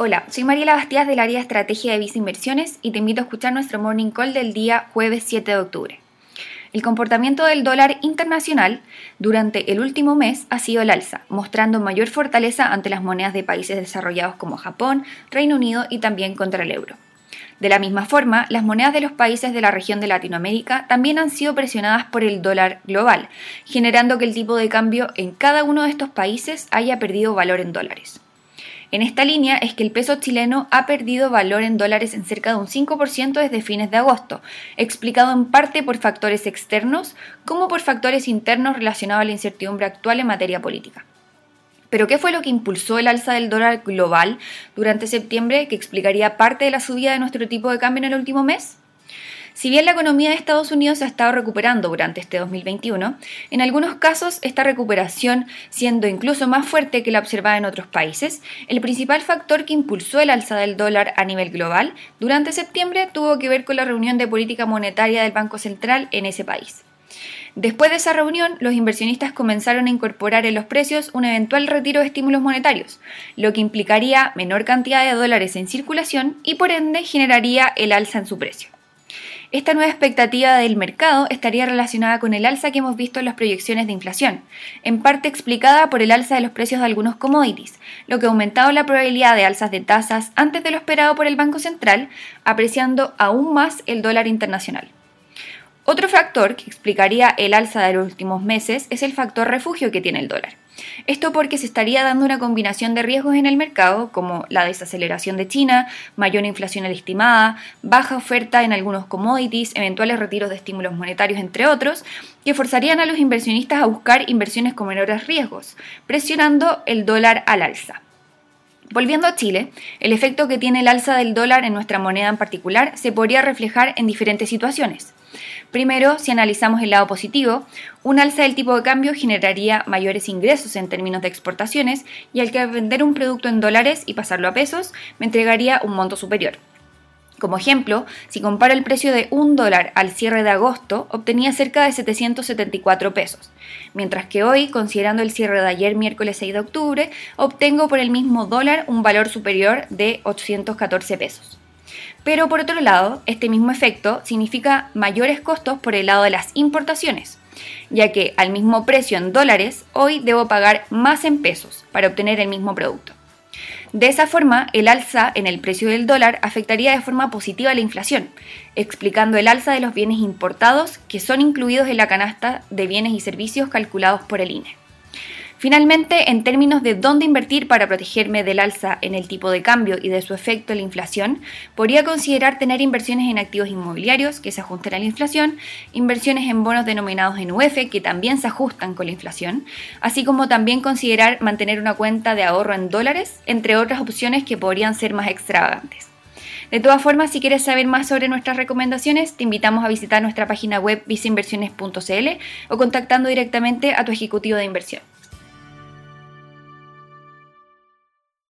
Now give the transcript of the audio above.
Hola, soy Mariela Bastías del área de estrategia de Visa Inversiones y te invito a escuchar nuestro morning call del día jueves 7 de octubre. El comportamiento del dólar internacional durante el último mes ha sido el alza, mostrando mayor fortaleza ante las monedas de países desarrollados como Japón, Reino Unido y también contra el euro. De la misma forma, las monedas de los países de la región de Latinoamérica también han sido presionadas por el dólar global, generando que el tipo de cambio en cada uno de estos países haya perdido valor en dólares. En esta línea es que el peso chileno ha perdido valor en dólares en cerca de un 5% desde fines de agosto, explicado en parte por factores externos como por factores internos relacionados a la incertidumbre actual en materia política. Pero ¿qué fue lo que impulsó el alza del dólar global durante septiembre que explicaría parte de la subida de nuestro tipo de cambio en el último mes? Si bien la economía de Estados Unidos ha estado recuperando durante este 2021, en algunos casos esta recuperación siendo incluso más fuerte que la observada en otros países, el principal factor que impulsó el alza del dólar a nivel global durante septiembre tuvo que ver con la reunión de política monetaria del Banco Central en ese país. Después de esa reunión, los inversionistas comenzaron a incorporar en los precios un eventual retiro de estímulos monetarios, lo que implicaría menor cantidad de dólares en circulación y por ende generaría el alza en su precio. Esta nueva expectativa del mercado estaría relacionada con el alza que hemos visto en las proyecciones de inflación, en parte explicada por el alza de los precios de algunos commodities, lo que ha aumentado la probabilidad de alzas de tasas antes de lo esperado por el Banco Central, apreciando aún más el dólar internacional. Otro factor que explicaría el alza de los últimos meses es el factor refugio que tiene el dólar. Esto porque se estaría dando una combinación de riesgos en el mercado, como la desaceleración de China, mayor inflación estimada, baja oferta en algunos commodities, eventuales retiros de estímulos monetarios, entre otros, que forzarían a los inversionistas a buscar inversiones con menores riesgos, presionando el dólar al alza. Volviendo a Chile, el efecto que tiene el alza del dólar en nuestra moneda en particular se podría reflejar en diferentes situaciones. Primero, si analizamos el lado positivo, un alza del tipo de cambio generaría mayores ingresos en términos de exportaciones y al que vender un producto en dólares y pasarlo a pesos me entregaría un monto superior. Como ejemplo, si comparo el precio de un dólar al cierre de agosto, obtenía cerca de 774 pesos, mientras que hoy, considerando el cierre de ayer miércoles 6 de octubre, obtengo por el mismo dólar un valor superior de 814 pesos. Pero por otro lado, este mismo efecto significa mayores costos por el lado de las importaciones, ya que al mismo precio en dólares, hoy debo pagar más en pesos para obtener el mismo producto. De esa forma, el alza en el precio del dólar afectaría de forma positiva la inflación, explicando el alza de los bienes importados que son incluidos en la canasta de bienes y servicios calculados por el INE. Finalmente, en términos de dónde invertir para protegerme del alza en el tipo de cambio y de su efecto en la inflación, podría considerar tener inversiones en activos inmobiliarios que se ajusten a la inflación, inversiones en bonos denominados en UF que también se ajustan con la inflación, así como también considerar mantener una cuenta de ahorro en dólares, entre otras opciones que podrían ser más extravagantes. De todas formas, si quieres saber más sobre nuestras recomendaciones, te invitamos a visitar nuestra página web viceinversiones.cl o contactando directamente a tu ejecutivo de inversión.